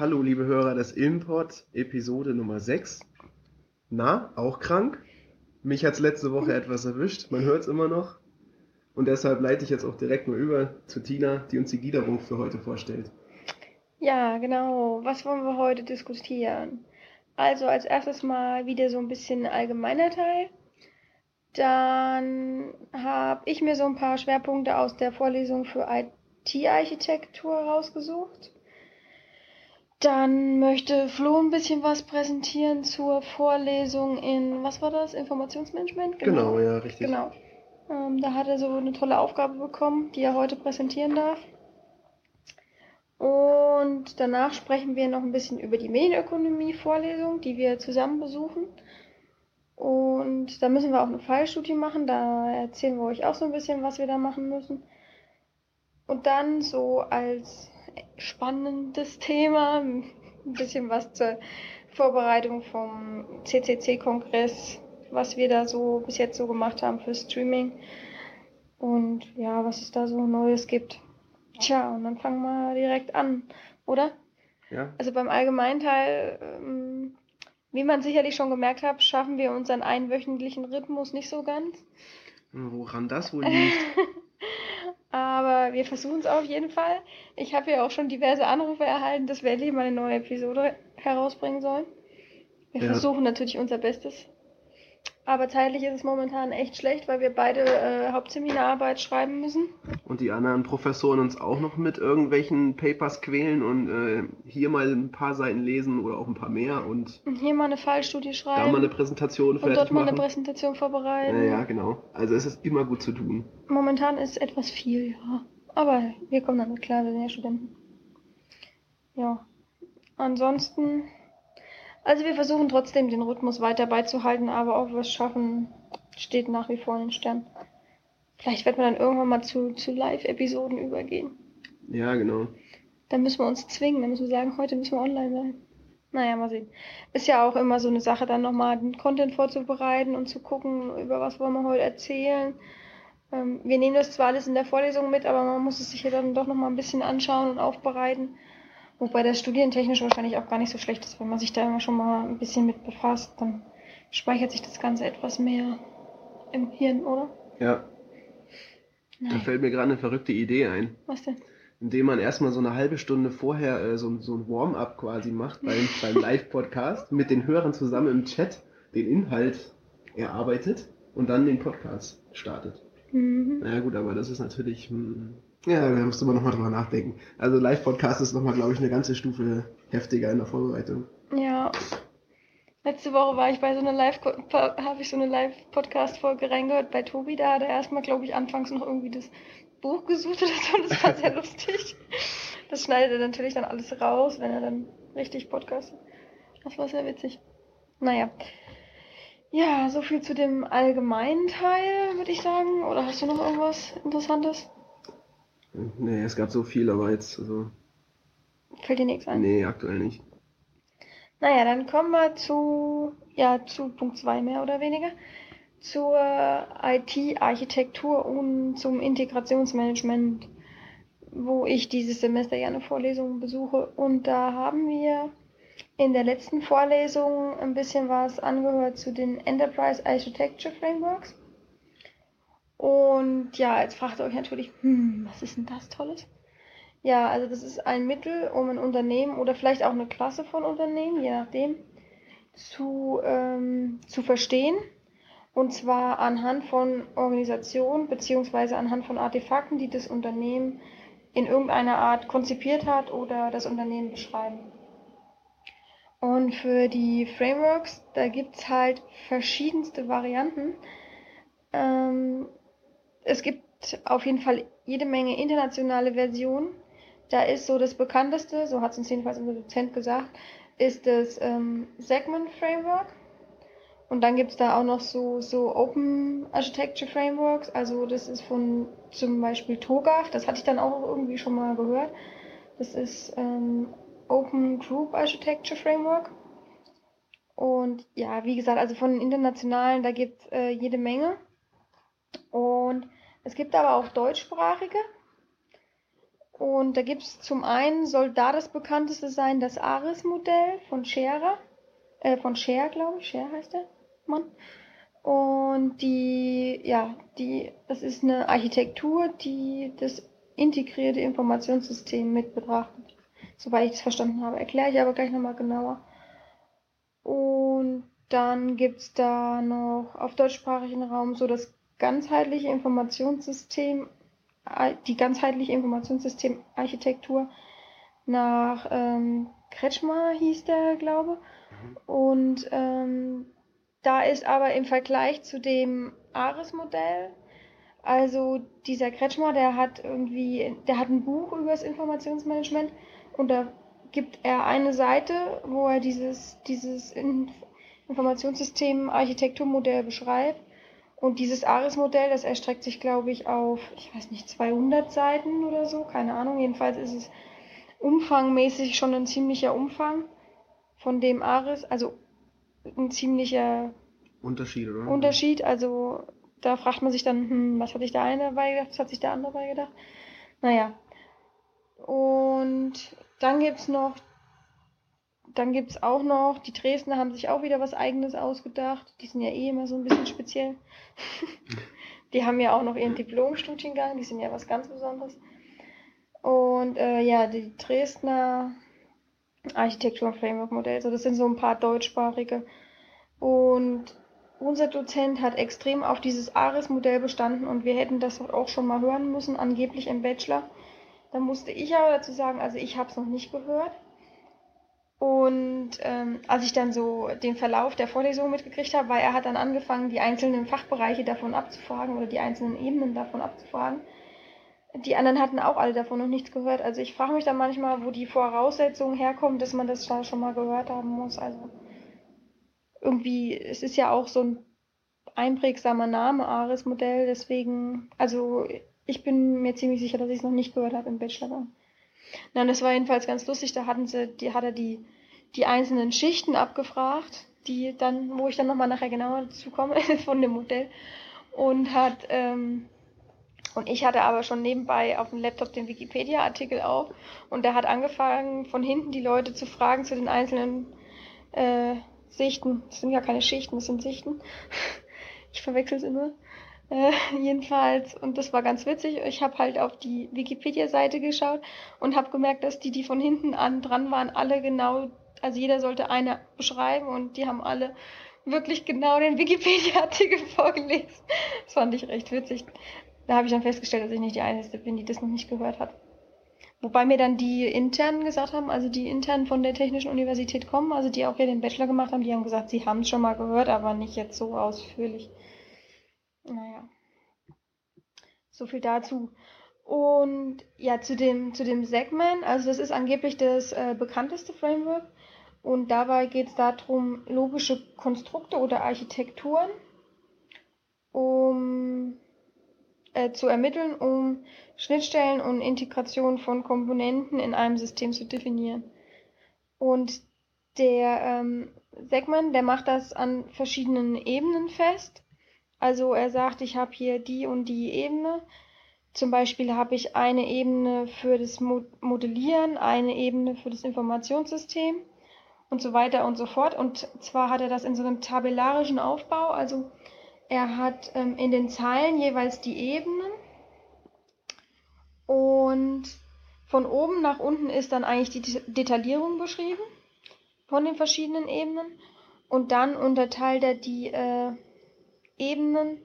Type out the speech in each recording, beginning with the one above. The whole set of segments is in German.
Hallo, liebe Hörer des Import, Episode Nummer 6. Na, auch krank? Mich hat's letzte Woche etwas erwischt, man hört's immer noch. Und deshalb leite ich jetzt auch direkt mal über zu Tina, die uns die Gliederung für heute vorstellt. Ja, genau. Was wollen wir heute diskutieren? Also als erstes mal wieder so ein bisschen allgemeiner Teil. Dann habe ich mir so ein paar Schwerpunkte aus der Vorlesung für IT-Architektur rausgesucht. Dann möchte Flo ein bisschen was präsentieren zur Vorlesung in, was war das? Informationsmanagement? Genau, ja, richtig. Genau. Ähm, da hat er so eine tolle Aufgabe bekommen, die er heute präsentieren darf. Und danach sprechen wir noch ein bisschen über die Medienökonomie-Vorlesung, die wir zusammen besuchen. Und da müssen wir auch eine Fallstudie machen. Da erzählen wir euch auch so ein bisschen, was wir da machen müssen. Und dann so als spannendes Thema ein bisschen was zur Vorbereitung vom CCC-Kongress, was wir da so bis jetzt so gemacht haben für Streaming. Und ja, was es da so Neues gibt. Tja, und dann fangen wir direkt an, oder? Ja. Also beim Allgemeinteil, ähm, wie man sicherlich schon gemerkt hat, schaffen wir unseren einwöchentlichen Rhythmus nicht so ganz. Woran das wohl liegt? Aber wir versuchen es auf jeden Fall. Ich habe ja auch schon diverse Anrufe erhalten, dass wir endlich mal eine neue Episode herausbringen sollen. Wir Ja. versuchen natürlich unser Bestes. Aber zeitlich ist es momentan echt schlecht, weil wir beide äh, Hauptseminararbeit schreiben müssen. Und die anderen Professoren uns auch noch mit irgendwelchen Papers quälen und äh, hier mal ein paar Seiten lesen oder auch ein paar mehr und Und hier mal eine Fallstudie da schreiben. mal eine Präsentation und dort mal eine machen. Präsentation vorbereiten. Ja, ja, genau. Also es ist immer gut zu tun. Momentan ist etwas viel, ja. Aber wir kommen damit klar, wir sind ja Studenten. Ja. Ansonsten, also wir versuchen trotzdem den Rhythmus weiter beizuhalten, aber ob wir es schaffen, steht nach wie vor in den Sternen. Vielleicht wird man dann irgendwann mal zu, zu Live-Episoden übergehen. Ja, genau. Dann müssen wir uns zwingen, dann müssen wir sagen, heute müssen wir online sein. Naja, mal sehen. Ist ja auch immer so eine Sache, dann nochmal den Content vorzubereiten und zu gucken, über was wollen wir heute erzählen. Ähm, wir nehmen das zwar alles in der Vorlesung mit, aber man muss es sich ja dann doch nochmal ein bisschen anschauen und aufbereiten. Wobei das studientechnisch wahrscheinlich auch gar nicht so schlecht ist, wenn man sich da immer schon mal ein bisschen mit befasst, dann speichert sich das Ganze etwas mehr im Hirn, oder? Ja, da Nein. fällt mir gerade eine verrückte Idee ein. Was denn? Indem man erstmal so eine halbe Stunde vorher äh, so, so ein Warm-up quasi macht beim, beim Live-Podcast, mit den Hörern zusammen im Chat den Inhalt erarbeitet und dann den Podcast startet. Mhm. Naja gut, aber das ist natürlich, hm, ja, da musste man nochmal drüber nachdenken. Also Live-Podcast ist nochmal, glaube ich, eine ganze Stufe heftiger in der Vorbereitung. Ja. Letzte Woche war ich bei so einer Live, habe ich so eine Live-Podcast-Folge reingehört bei Tobi. Da hat er erstmal, glaube ich, anfangs noch irgendwie das Buch gesucht oder so. Das war sehr lustig. Das schneidet er natürlich dann alles raus, wenn er dann richtig podcastet. Das war sehr witzig. Naja. Ja, so viel zu dem allgemeinen Teil, würde ich sagen. Oder hast du noch irgendwas Interessantes? Nee, es gab so viel, aber jetzt, also, Fällt dir nichts ein? nee, aktuell nicht. Naja, dann kommen wir zu, ja, zu Punkt 2 mehr oder weniger. Zur IT-Architektur und zum Integrationsmanagement, wo ich dieses Semester ja eine Vorlesung besuche. Und da haben wir in der letzten Vorlesung ein bisschen was angehört zu den Enterprise Architecture Frameworks. Und ja, jetzt fragt ihr euch natürlich, hm, was ist denn das Tolles? Ja, also das ist ein Mittel, um ein Unternehmen oder vielleicht auch eine Klasse von Unternehmen, je nachdem, zu, ähm, zu verstehen. Und zwar anhand von Organisationen beziehungsweise anhand von Artefakten, die das Unternehmen in irgendeiner Art konzipiert hat oder das Unternehmen beschreiben. Und für die Frameworks, da gibt's halt verschiedenste Varianten. Ähm, es gibt auf jeden Fall jede Menge internationale Versionen. Da ist so das bekannteste, so hat es uns jedenfalls unser Dozent gesagt, ist das ähm, Segment Framework. Und dann gibt's da auch noch so, so Open Architecture Frameworks. Also das ist von zum Beispiel TOGAF, das hatte ich dann auch irgendwie schon mal gehört. Das ist ähm, Open Group Architecture Framework. Und ja, wie gesagt, also von den internationalen, da gibt's äh, jede Menge. Und es gibt aber auch deutschsprachige. Und da gibt es zum einen, soll da das bekannteste sein, das Ares-Modell von Scherer, äh, von Scher, glaube ich, Scher heißt der Mann. Und die, ja, die, das ist eine Architektur, die das integrierte Informationssystem mit betrachtet. Soweit ich es verstanden habe. Erkläre ich aber gleich nochmal genauer. Und dann gibt's da noch auf deutschsprachigen Raum so das ganzheitliche Informationssystem, die ganzheitliche Informationssystemarchitektur nach ähm, Kretschmer hieß der, glaube. Mhm. Und ähm, da ist aber im Vergleich zu dem Ares-Modell, also dieser Kretschmer, der hat irgendwie, der hat ein Buch über das Informationsmanagement und da gibt er eine Seite, wo er dieses, dieses Informationssystem Architekturmodell beschreibt. Und dieses Ares-Modell, das erstreckt sich, glaube ich, auf, ich weiß nicht, 200 Seiten oder so, keine Ahnung. Jedenfalls ist es umfangmäßig schon ein ziemlicher Umfang von dem Ares, also ein ziemlicher Unterschied, oder? Unterschied. Also da fragt man sich dann, hm, was hat sich der eine dabei gedacht, was hat sich der andere dabei gedacht? Naja. Und dann gibt's noch, dann gibt's auch noch, die Dresdner haben sich auch wieder was eigenes ausgedacht. Die sind ja eh immer so ein bisschen speziell. die haben ja auch noch ihren Diplomstudiengang, die sind ja was ganz Besonderes. Und äh, ja, die Dresdner Architektur Framework Modell. So, das sind so ein paar deutschsprachige. Und unser Dozent hat extrem auf dieses ARIS-Modell bestanden und wir hätten das auch schon mal hören müssen, angeblich im Bachelor. Da musste ich aber dazu sagen, also ich habe es noch nicht gehört. Und ähm, als ich dann so den Verlauf der Vorlesung mitgekriegt habe, weil er hat dann angefangen, die einzelnen Fachbereiche davon abzufragen oder die einzelnen Ebenen davon abzufragen die anderen hatten auch alle davon noch nichts gehört. Also ich frage mich dann manchmal, wo die Voraussetzungen herkommen, dass man das schon mal gehört haben muss. Also irgendwie, es ist ja auch so ein einprägsamer Name, Ares-Modell, deswegen, also ich bin mir ziemlich sicher, dass ich es noch nicht gehört habe im Bachelor. Nein, das war jedenfalls ganz lustig, da hatten sie, die hat er die, die einzelnen Schichten abgefragt, die dann, wo ich dann nochmal nachher genauer dazu komme von dem Modell und hat ähm, und ich hatte aber schon nebenbei auf dem Laptop den Wikipedia-Artikel auf und der hat angefangen, von hinten die Leute zu fragen zu den einzelnen äh, Sichten. Das sind ja keine Schichten, das sind Sichten. Ich verwechsel es immer. Äh, jedenfalls, und das war ganz witzig. Ich habe halt auf die Wikipedia-Seite geschaut und habe gemerkt, dass die, die von hinten an dran waren, alle genau, also jeder sollte eine beschreiben und die haben alle wirklich genau den Wikipedia-Artikel vorgelesen. Das fand ich recht witzig. Da habe ich dann festgestellt, dass ich nicht die Einzige bin, die das noch nicht gehört hat. Wobei mir dann die internen gesagt haben, also die internen von der Technischen Universität kommen, also die auch hier den Bachelor gemacht haben, die haben gesagt, sie haben es schon mal gehört, aber nicht jetzt so ausführlich. Naja. So viel dazu. Und ja, zu dem, zu dem Segment, also das ist angeblich das äh, bekannteste Framework. Und dabei geht es darum, logische Konstrukte oder Architekturen, um äh, zu ermitteln, um Schnittstellen und Integration von Komponenten in einem System zu definieren. Und der ähm, Segment, der macht das an verschiedenen Ebenen fest. Also er sagt, ich habe hier die und die Ebene. Zum Beispiel habe ich eine Ebene für das Modellieren, eine Ebene für das Informationssystem und so weiter und so fort. Und zwar hat er das in so einem tabellarischen Aufbau. Also er hat ähm, in den Zeilen jeweils die Ebenen und von oben nach unten ist dann eigentlich die Detaillierung beschrieben von den verschiedenen Ebenen und dann unterteilt er die äh, Ebenen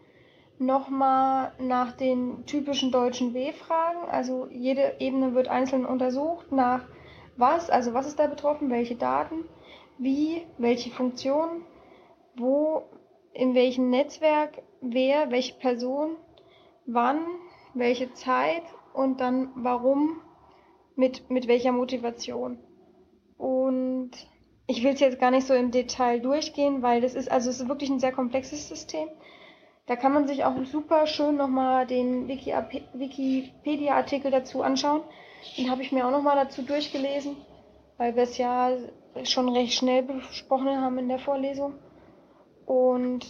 nochmal nach den typischen deutschen W-Fragen. Also jede Ebene wird einzeln untersucht nach was, also was ist da betroffen, welche Daten, wie, welche Funktionen, wo in welchem Netzwerk wer, welche Person, wann, welche Zeit und dann warum, mit, mit welcher Motivation. Und ich will es jetzt gar nicht so im Detail durchgehen, weil das ist, also es ist wirklich ein sehr komplexes System. Da kann man sich auch super schön nochmal den Wikipedia-Artikel dazu anschauen. Den habe ich mir auch nochmal dazu durchgelesen, weil wir es ja schon recht schnell besprochen haben in der Vorlesung. Und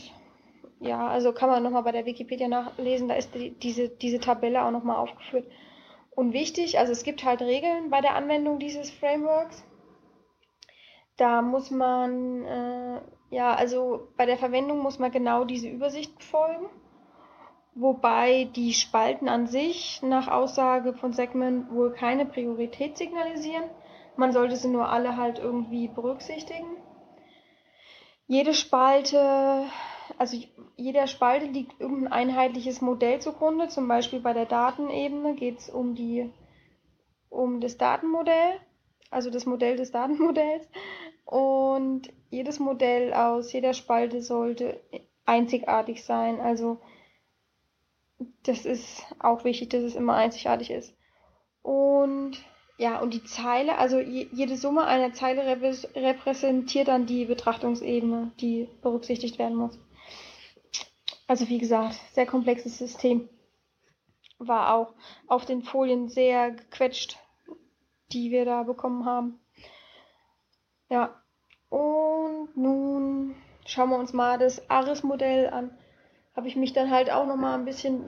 ja, also kann man nochmal bei der Wikipedia nachlesen, da ist die, diese, diese Tabelle auch nochmal aufgeführt. und wichtig. Also es gibt halt Regeln bei der Anwendung dieses Frameworks. Da muss man, äh, ja, also bei der Verwendung muss man genau diese Übersicht befolgen. Wobei die Spalten an sich nach Aussage von Segment wohl keine Priorität signalisieren. Man sollte sie nur alle halt irgendwie berücksichtigen. Jede Spalte, also jeder Spalte liegt irgendein einheitliches Modell zugrunde. Zum Beispiel bei der Datenebene geht es um um das Datenmodell, also das Modell des Datenmodells. Und jedes Modell aus jeder Spalte sollte einzigartig sein. Also das ist auch wichtig, dass es immer einzigartig ist. Und ja, und die Zeile, also jede Summe einer Zeile repräsentiert dann die Betrachtungsebene, die berücksichtigt werden muss. Also wie gesagt, sehr komplexes System. War auch auf den Folien sehr gequetscht, die wir da bekommen haben. Ja, und nun schauen wir uns mal das ARIS-Modell an. Habe ich mich dann halt auch noch mal ein bisschen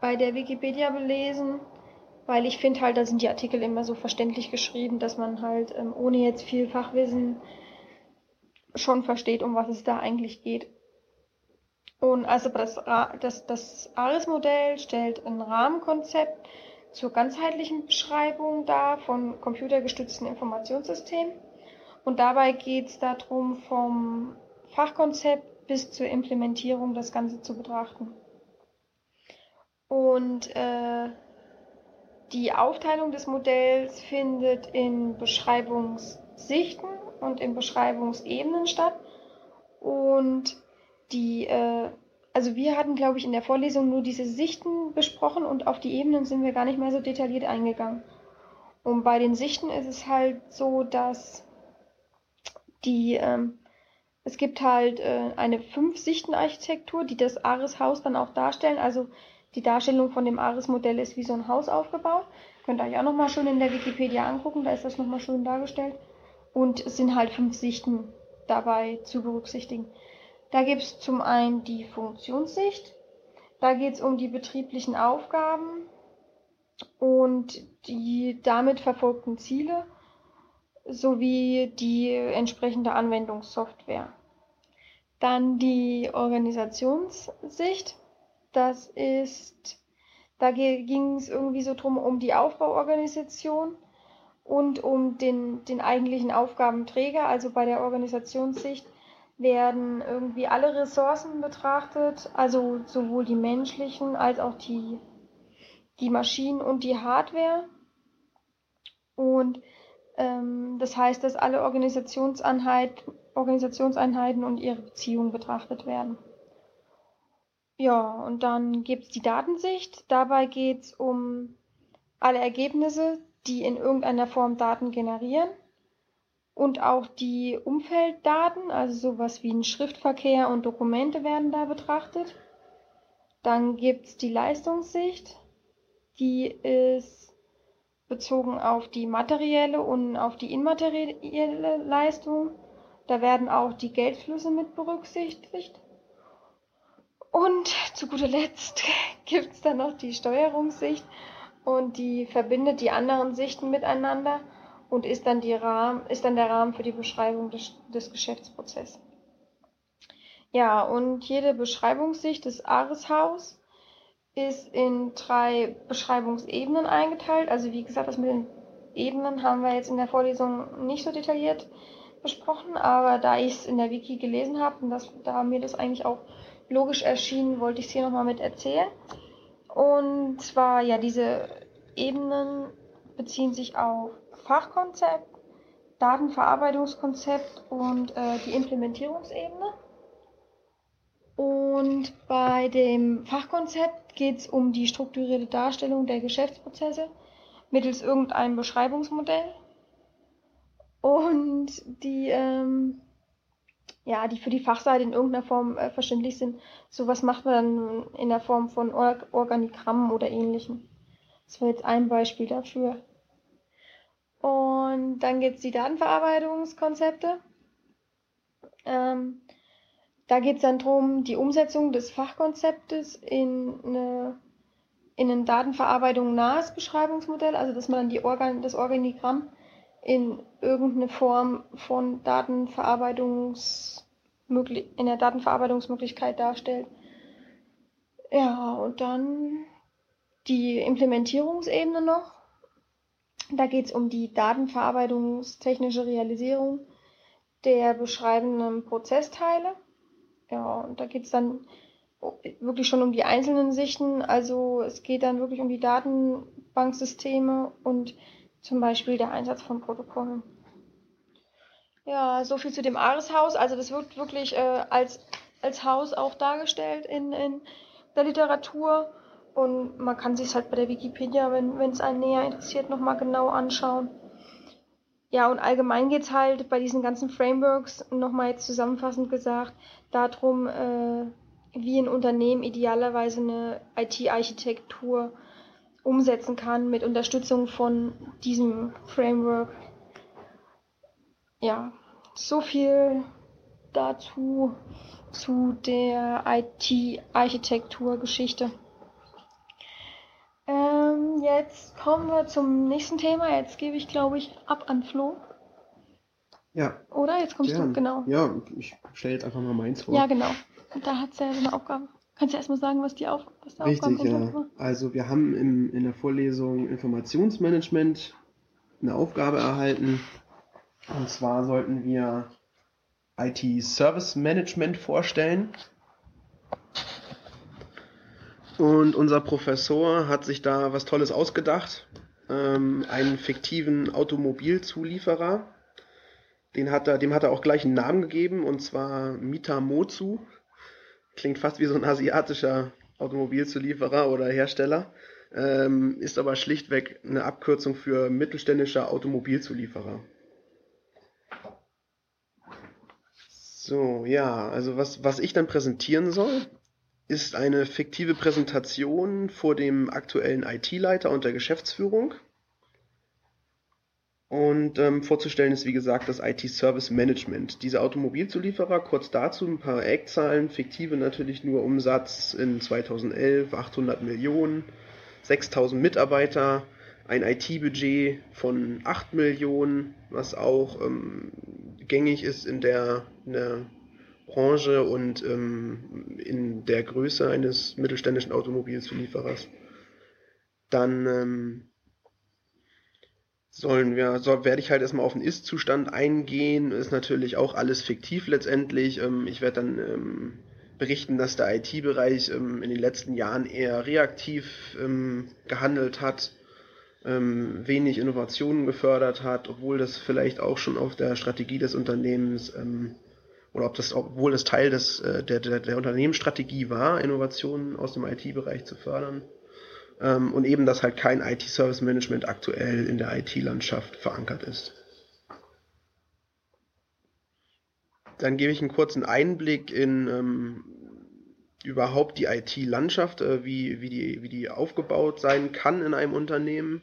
bei der Wikipedia belesen weil ich finde halt, da sind die Artikel immer so verständlich geschrieben, dass man halt ähm, ohne jetzt viel Fachwissen schon versteht, um was es da eigentlich geht. Und also das, das, das ARIS-Modell stellt ein Rahmenkonzept zur ganzheitlichen Beschreibung dar von computergestützten Informationssystemen. Und dabei geht es darum, vom Fachkonzept bis zur Implementierung das Ganze zu betrachten. Und äh, die Aufteilung des Modells findet in Beschreibungssichten und in Beschreibungsebenen statt. Und die, äh, also wir hatten, glaube ich, in der Vorlesung nur diese Sichten besprochen und auf die Ebenen sind wir gar nicht mehr so detailliert eingegangen. Und bei den Sichten ist es halt so, dass die, ähm, es gibt halt äh, eine Fünf-Sichten-Architektur, die das Ares-Haus dann auch darstellen. Also die Darstellung von dem Ares-Modell ist wie so ein Haus aufgebaut. Könnt ihr euch auch nochmal schön in der Wikipedia angucken, da ist das nochmal schön dargestellt. Und es sind halt fünf Sichten dabei zu berücksichtigen. Da gibt es zum einen die Funktionssicht, da geht es um die betrieblichen Aufgaben und die damit verfolgten Ziele sowie die entsprechende Anwendungssoftware. Dann die Organisationssicht. Das ist, da ging es irgendwie so drum um die Aufbauorganisation und um den, den eigentlichen Aufgabenträger. Also bei der Organisationssicht werden irgendwie alle Ressourcen betrachtet, also sowohl die menschlichen als auch die, die Maschinen und die Hardware. Und ähm, das heißt, dass alle Organisationseinheit, Organisationseinheiten und ihre Beziehungen betrachtet werden. Ja, und dann gibt's die Datensicht. Dabei geht's um alle Ergebnisse, die in irgendeiner Form Daten generieren. Und auch die Umfelddaten, also sowas wie ein Schriftverkehr und Dokumente werden da betrachtet. Dann gibt's die Leistungssicht. Die ist bezogen auf die materielle und auf die immaterielle Leistung. Da werden auch die Geldflüsse mit berücksichtigt. Und zu guter Letzt gibt es dann noch die Steuerungssicht und die verbindet die anderen Sichten miteinander und ist dann, die Rahmen, ist dann der Rahmen für die Beschreibung des, des Geschäftsprozesses. Ja, und jede Beschreibungssicht des Ares-Haus ist in drei Beschreibungsebenen eingeteilt. Also wie gesagt, das mit den Ebenen haben wir jetzt in der Vorlesung nicht so detailliert besprochen, aber da ich es in der Wiki gelesen habe und das, da mir das eigentlich auch logisch erschienen, wollte ich es hier nochmal mit erzählen. Und zwar, ja, diese Ebenen beziehen sich auf Fachkonzept, Datenverarbeitungskonzept und äh, die Implementierungsebene. Und bei dem Fachkonzept geht es um die strukturierte Darstellung der Geschäftsprozesse mittels irgendeinem Beschreibungsmodell. Und die ähm, ja, die für die Fachseite in irgendeiner Form äh, verständlich sind. Sowas macht man dann in der Form von Or Organigrammen oder ähnlichem. Das war jetzt ein Beispiel dafür. Und dann gibt's die Datenverarbeitungskonzepte. Ähm, da geht's dann drum, die Umsetzung des Fachkonzeptes in eine, in ein Datenverarbeitung nahes Beschreibungsmodell, also dass man die Organ das Organigramm in irgendeine Form von Datenverarbeitungs in der Datenverarbeitungsmöglichkeit darstellt. Ja, und dann die Implementierungsebene noch. Da geht es um die datenverarbeitungstechnische Realisierung der beschreibenden Prozessteile. Ja, und da geht es dann wirklich schon um die einzelnen Sichten. Also es geht dann wirklich um die Datenbanksysteme und zum Beispiel der Einsatz von Protokollen. Ja, so viel zu dem Ares-Haus. Also das wird wirklich äh, als, als Haus auch dargestellt in, in der Literatur. Und man kann sich halt bei der Wikipedia, wenn es einen näher interessiert, nochmal genau anschauen. Ja, und allgemein geht es halt bei diesen ganzen Frameworks, nochmal jetzt zusammenfassend gesagt, darum, äh, wie ein Unternehmen idealerweise eine IT-Architektur umsetzen kann mit Unterstützung von diesem Framework. Ja, so viel dazu zu der IT-Architektur-Geschichte. Ähm, jetzt kommen wir zum nächsten Thema. Jetzt gebe ich, glaube ich, ab an Flo. Ja. Oder? Jetzt kommst gern. du, genau. Ja, ich stelle jetzt einfach mal meins vor. Ja, genau. Und da hat es ja so eine Aufgabe. Kannst du erstmal sagen, was die Auf was der Richtig, Aufgabenkomplex ja. war? Also wir haben im, in der Vorlesung Informationsmanagement eine Aufgabe erhalten. Und zwar sollten wir IT-Service Management vorstellen. Und unser Professor hat sich da was Tolles ausgedacht. Ähm, einen fiktiven Automobilzulieferer. Den hat er, dem hat er auch gleich einen Namen gegeben, und zwar Mitamozu. Klingt fast wie so ein asiatischer Automobilzulieferer oder Hersteller. Ähm, ist aber schlichtweg eine Abkürzung für mittelständischer Automobilzulieferer. So, ja, also was, was ich dann präsentieren soll, ist eine fiktive Präsentation vor dem aktuellen IT-Leiter und der Geschäftsführung. Und ähm, vorzustellen ist, wie gesagt, das IT-Service Management. Diese Automobilzulieferer, kurz dazu ein paar Eckzahlen, fiktive natürlich nur Umsatz in 2011, 800 Millionen, 6000 Mitarbeiter, ein IT-Budget von 8 Millionen, was auch ähm, gängig ist in der, in der Branche und ähm, in der Größe eines mittelständischen Automobilzulieferers. Dann ähm, sollen wir, so werde ich halt erstmal auf den Ist-Zustand eingehen. Ist natürlich auch alles fiktiv letztendlich. Ähm, ich werde dann ähm, berichten, dass der IT-Bereich ähm, in den letzten Jahren eher reaktiv ähm, gehandelt hat, wenig Innovationen gefördert hat, obwohl das vielleicht auch schon auf der Strategie des Unternehmens ähm, oder ob das, obwohl das Teil des, äh, der, der, der Unternehmensstrategie war, Innovationen aus dem IT-Bereich zu fördern. Ähm, und eben, dass halt kein IT-Service-Management aktuell in der IT-Landschaft verankert ist. Dann gebe ich einen kurzen Einblick in ähm, überhaupt die IT-Landschaft, äh, wie, wie, die, wie die aufgebaut sein kann in einem Unternehmen.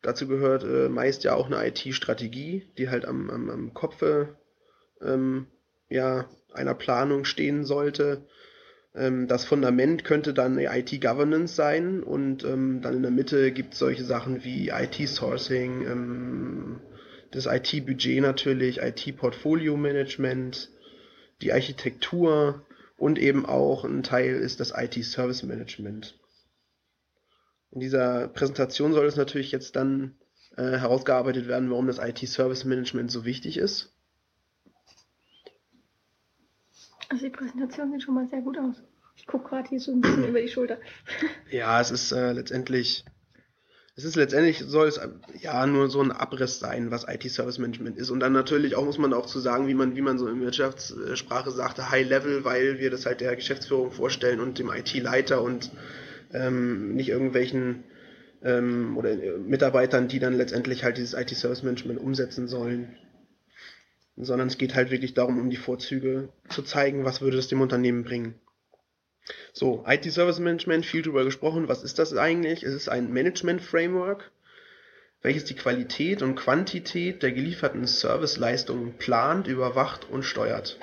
Dazu gehört äh, meist ja auch eine IT-Strategie, die halt am, am, am Kopfe ähm, ja, einer Planung stehen sollte. Ähm, das Fundament könnte dann IT-Governance sein und ähm, dann in der Mitte gibt es solche Sachen wie IT-Sourcing, ähm, das IT-Budget natürlich, IT-Portfolio-Management, die Architektur und eben auch ein Teil ist das IT-Service-Management. In dieser Präsentation soll es natürlich jetzt dann äh, herausgearbeitet werden, warum das IT-Service-Management so wichtig ist. Also die Präsentation sieht schon mal sehr gut aus. Ich gucke gerade hier so ein bisschen über die Schulter. Ja, es ist äh, letztendlich, es ist letztendlich soll es ja nur so ein Abriss sein, was IT-Service Management ist. Und dann natürlich auch muss man auch zu sagen, wie man, wie man so in Wirtschaftssprache sagte, High Level, weil wir das halt der Geschäftsführung vorstellen und dem IT-Leiter und ähm, nicht irgendwelchen ähm, oder äh, Mitarbeitern, die dann letztendlich halt dieses IT-Service Management umsetzen sollen sondern es geht halt wirklich darum, um die Vorzüge zu zeigen, was würde es dem Unternehmen bringen. So, IT Service Management, viel drüber gesprochen. Was ist das eigentlich? Es ist ein Management Framework, welches die Qualität und Quantität der gelieferten Serviceleistungen plant, überwacht und steuert.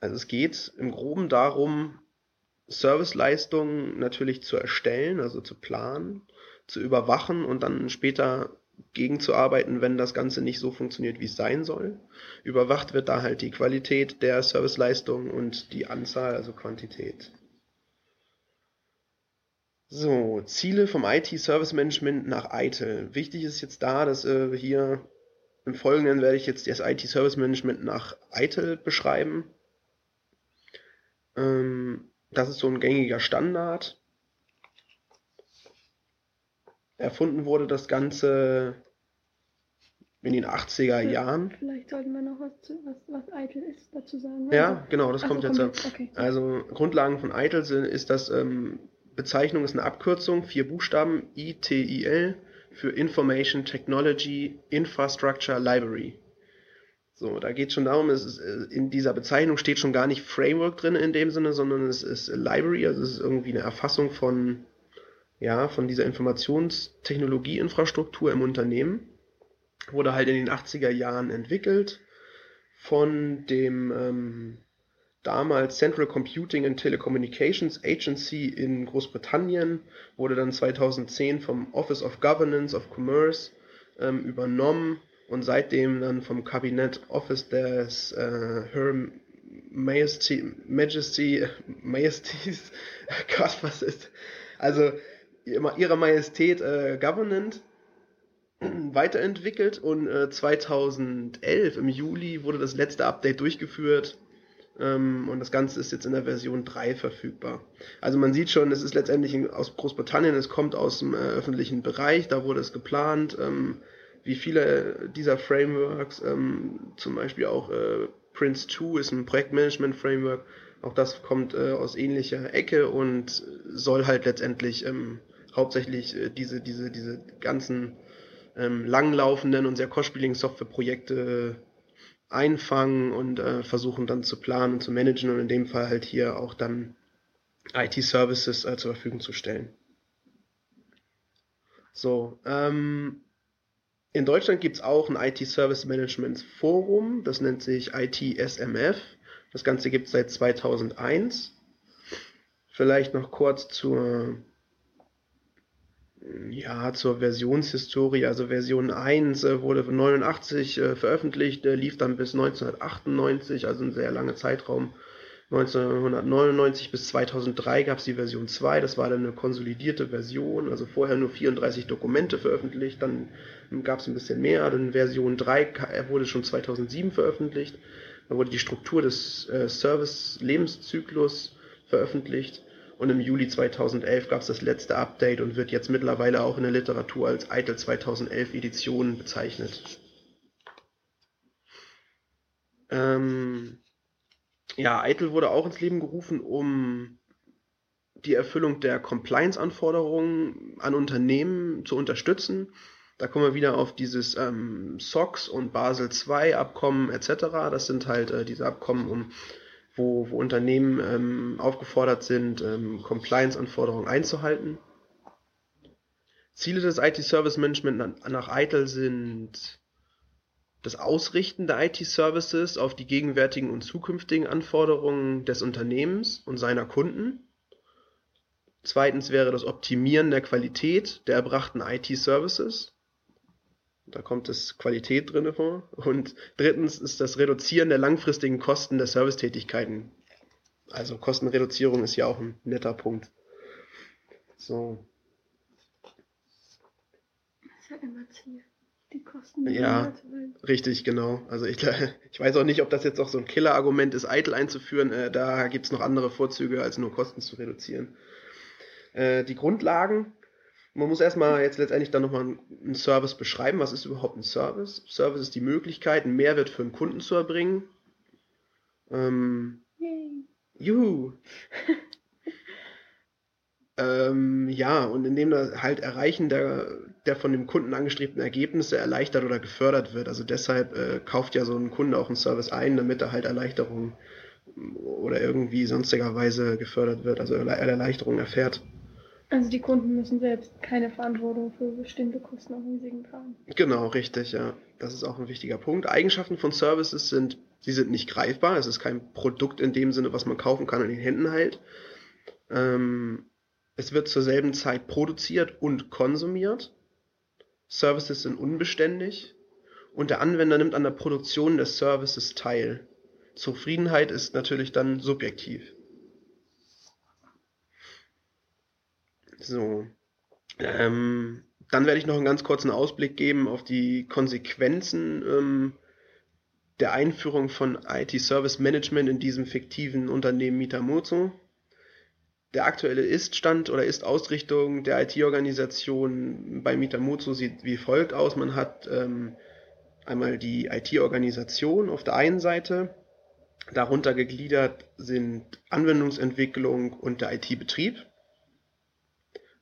Also es geht im Groben darum, Serviceleistungen natürlich zu erstellen, also zu planen, zu überwachen und dann später gegenzuarbeiten, wenn das Ganze nicht so funktioniert, wie es sein soll. Überwacht wird da halt die Qualität der Serviceleistung und die Anzahl, also Quantität. So, Ziele vom IT-Service Management nach ITIL. Wichtig ist jetzt da, dass äh, hier im Folgenden werde ich jetzt das IT-Service Management nach ITIL beschreiben. Ähm, das ist so ein gängiger Standard. Erfunden wurde das Ganze in den 80er Jahren. Vielleicht sollten wir noch was, zu, was, was ITIL ist dazu sagen. Ja, genau, das Ach kommt jetzt. kommt okay. Also Grundlagen von ITIL sind, ist das ähm, Bezeichnung ist eine Abkürzung, vier Buchstaben, ITIL für Information Technology Infrastructure Library. So, da geht es schon darum, es ist, äh, in dieser Bezeichnung steht schon gar nicht Framework drin in dem Sinne, sondern es ist Library, also es ist irgendwie eine Erfassung von, ja, von dieser Informationstechnologieinfrastruktur im Unternehmen. Wurde halt in den 80er Jahren entwickelt von dem ähm, damals Central Computing and Telecommunications Agency in Großbritannien, wurde dann 2010 vom Office of Governance of Commerce ähm, übernommen und seitdem dann vom Kabinett Office des äh, Her Majesty, Majesty, Majesties, Gott, was ist, also ihrer Majestät äh, Government weiterentwickelt und äh, 2011 im Juli wurde das letzte Update durchgeführt ähm, und das Ganze ist jetzt in der Version 3 verfügbar. Also man sieht schon, es ist letztendlich aus Großbritannien, es kommt aus dem äh, öffentlichen Bereich, da wurde es geplant, ähm, wie viele dieser Frameworks, ähm, zum Beispiel auch äh, Prince 2 ist ein Projektmanagement-Framework, auch das kommt äh, aus ähnlicher Ecke und soll halt letztendlich ähm, hauptsächlich äh, diese, diese, diese ganzen ähm, langlaufenden und sehr kostspieligen Softwareprojekte einfangen und äh, versuchen dann zu planen und zu managen und in dem Fall halt hier auch dann IT-Services äh, zur Verfügung zu stellen. So, ähm, in Deutschland gibt's auch ein IT-Service Management Forum, das nennt sich ITSMF. Das Ganze gibt's seit 2001. Vielleicht noch kurz zur ja, zur Versionshistorie, also Version 1 äh, wurde 89 äh, veröffentlicht, äh, lief dann bis 1998, also ein sehr langer Zeitraum. 1999 bis 2003 gab es die Version 2, das war dann eine konsolidierte Version, also vorher nur 34 Dokumente veröffentlicht, dann gab es ein bisschen mehr, dann Version 3 äh, wurde schon 2007 veröffentlicht, dann wurde die Struktur des äh, Service-Lebenszyklus veröffentlicht und im Juli 2011 gab es das letzte Update und wird jetzt mittlerweile auch in der Literatur als ITIL 2011 Edition bezeichnet. Ähm, ja, ITIL wurde auch ins Leben gerufen, um die Erfüllung der Compliance-Anforderungen an Unternehmen zu unterstützen. Da kommen wir wieder auf dieses ähm, SOX und Basel II Abkommen etc. Das sind halt äh, diese Abkommen, um wo, wo Unternehmen ähm, aufgefordert sind, ähm, Compliance-Anforderungen einzuhalten. Ziele des IT-Service Management nach ITIL sind das Ausrichten der IT-Services auf die gegenwärtigen und zukünftigen Anforderungen des Unternehmens und seiner Kunden. Zweitens wäre das Optimieren der Qualität der erbrachten IT-Services. Da kommt das Qualität drinne vor. Und drittens ist das Reduzieren der langfristigen Kosten der Servicetätigkeiten. Also Kostenreduzierung ist ja auch ein netter Punkt. So. Das ist ja immer Ziel. Die Kosten. Ja, richtig, genau. Also ich, ich weiß auch nicht, ob das jetzt auch so ein Killer-Argument ist, Eitel einzuführen. Äh, da gibt's noch andere Vorzüge, als nur Kosten zu reduzieren. Äh, die Grundlagen man muss erstmal jetzt letztendlich dann nochmal einen Service beschreiben. Was ist überhaupt ein Service? Service ist die Möglichkeit, einen Mehrwert für einen Kunden zu erbringen. Ähm, Yay. juhu. ähm, ja, und indem das halt Erreichen der, der von dem Kunden angestrebten Ergebnisse erleichtert oder gefördert wird. Also deshalb äh, kauft ja so ein Kunde auch einen Service ein, damit er halt Erleichterung oder irgendwie sonstigerweise gefördert wird, also Erleichterung erfährt. Also die Kunden müssen selbst keine Verantwortung für bestimmte Kosten und Risiken tragen. Genau, richtig, ja. Das ist auch ein wichtiger Punkt. Eigenschaften von Services sind, sie sind nicht greifbar. Es ist kein Produkt in dem Sinne, was man kaufen kann und in den Händen hält. Ähm, es wird zur selben Zeit produziert und konsumiert. Services sind unbeständig und der Anwender nimmt an der Produktion des Services teil. Zufriedenheit ist natürlich dann subjektiv. So. Ähm, dann werde ich noch einen ganz kurzen Ausblick geben auf die Konsequenzen ähm, der Einführung von IT Service Management in diesem fiktiven Unternehmen Mitamoto. Der aktuelle Ist-Stand oder Ist-Ausrichtung der IT-Organisation bei Mitamoto sieht wie folgt aus. Man hat ähm, einmal die IT-Organisation auf der einen Seite, darunter gegliedert sind Anwendungsentwicklung und der IT-Betrieb.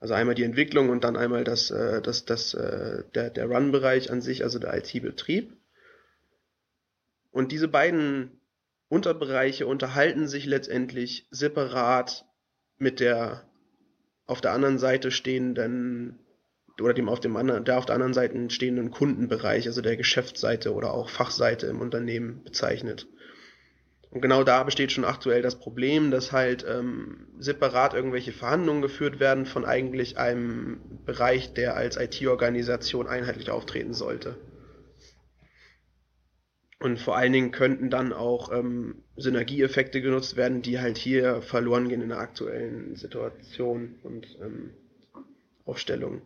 Also einmal die Entwicklung und dann einmal das, äh, das, das, äh, der, der Run-Bereich an sich, also der IT-Betrieb. Und diese beiden Unterbereiche unterhalten sich letztendlich separat mit der auf der anderen Seite stehenden oder dem auf dem anderen, der auf der anderen Seite stehenden Kundenbereich, also der Geschäftsseite oder auch Fachseite im Unternehmen bezeichnet. Und genau da besteht schon aktuell das Problem, dass halt ähm, separat irgendwelche Verhandlungen geführt werden von eigentlich einem Bereich, der als IT-Organisation einheitlich auftreten sollte. Und vor allen Dingen könnten dann auch ähm, Synergieeffekte genutzt werden, die halt hier verloren gehen in der aktuellen Situation und ähm, Aufstellung.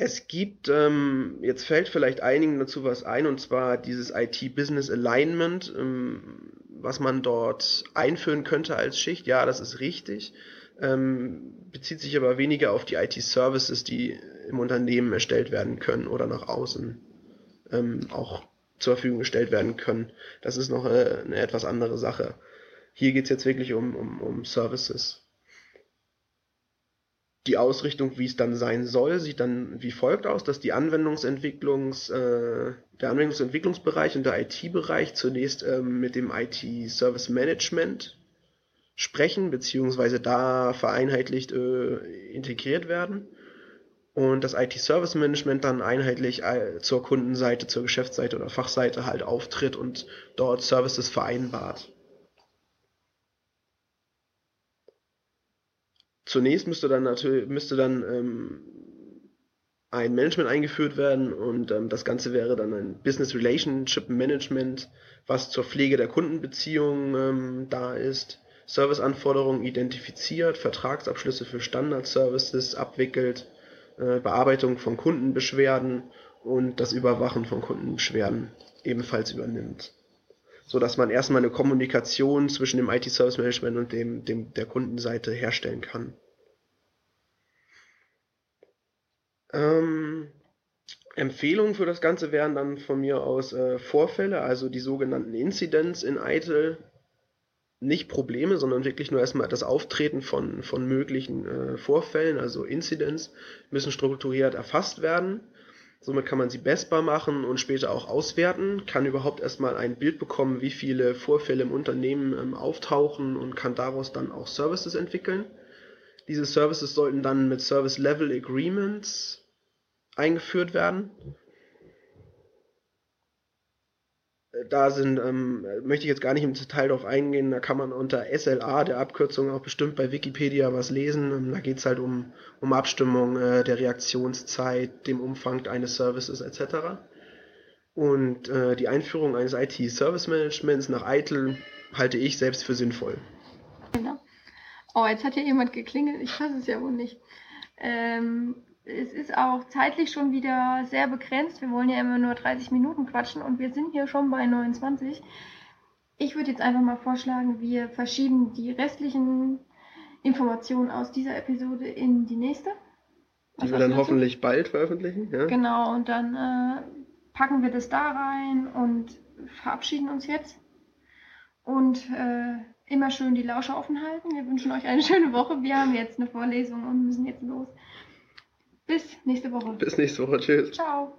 Es gibt, ähm, jetzt fällt vielleicht einigen dazu was ein, und zwar dieses IT-Business Alignment, ähm, was man dort einführen könnte als Schicht. Ja, das ist richtig. Ähm, bezieht sich aber weniger auf die IT-Services, die im Unternehmen erstellt werden können oder nach außen ähm, auch zur Verfügung gestellt werden können. Das ist noch eine, äh, eine etwas andere Sache. Hier geht es jetzt wirklich um, um, um Services. Die Ausrichtung, wie es dann sein soll, sieht dann wie folgt aus, dass die Anwendungsentwicklungs, äh, der Anwendungsentwicklungsbereich und der IT-Bereich zunächst ähm, mit dem IT-Service Management sprechen, beziehungsweise da vereinheitlicht äh, integriert werden und das IT-Service Management dann einheitlich äh, zur Kundenseite, zur Geschäftsseite oder Fachseite halt auftritt und dort Services vereinbart. Zunächst müsste dann natürlich müsste dann ähm, ein Management eingeführt werden und ähm, das Ganze wäre dann ein Business Relationship Management, was zur Pflege der Kundenbeziehungen ähm, da ist, Serviceanforderungen identifiziert, Vertragsabschlüsse für Standard-Services abwickelt, äh, Bearbeitung von Kundenbeschwerden und das Überwachen von Kundenbeschwerden ebenfalls übernimmt so dass man erstmal eine Kommunikation zwischen dem IT Service Management und dem, dem der Kundenseite herstellen kann. Ähm, Empfehlungen für das Ganze wären dann von mir aus äh, Vorfälle, also die sogenannten Incidents in ITIL. Nicht Probleme, sondern wirklich nur erstmal das Auftreten von, von möglichen äh, Vorfällen, also Incidents, müssen strukturiert erfasst werden. Somit kann man sie messbar machen und später auch auswerten, kann überhaupt erstmal ein Bild bekommen, wie viele Vorfälle im Unternehmen ähm, auftauchen und kann daraus dann auch Services entwickeln. Diese Services sollten dann mit Service Level Agreements eingeführt werden da sind, ähm, möchte ich jetzt gar nicht im Detail darauf eingehen, da kann man unter SLA, der Abkürzung, auch bestimmt bei Wikipedia was lesen. Ähm, da geht es halt um, um Abstimmung äh, der Reaktionszeit, dem Umfang eines Services etc. Und äh, die Einführung eines IT-Service-Managements nach ITIL halte ich selbst für sinnvoll. Genau. Oh, jetzt hat hier jemand geklingelt, ich fasse es ja wohl nicht. Ähm, es ist auch zeitlich schon wieder sehr begrenzt. Wir wollen ja immer nur 30 Minuten quatschen und wir sind hier schon bei 29. Ich würde jetzt einfach mal vorschlagen, wir verschieben die restlichen Informationen aus dieser Episode in die nächste. Die wir dann hoffentlich du? bald veröffentlichen. Ja? Genau, und dann äh, packen wir das da rein und verabschieden uns jetzt. Und äh, immer schön die Lauscher offen halten. Wir wünschen euch eine schöne Woche. Wir haben jetzt eine Vorlesung und müssen jetzt los. Bis nächste Woche. Bis nächste Woche. Tschüss. Ciao.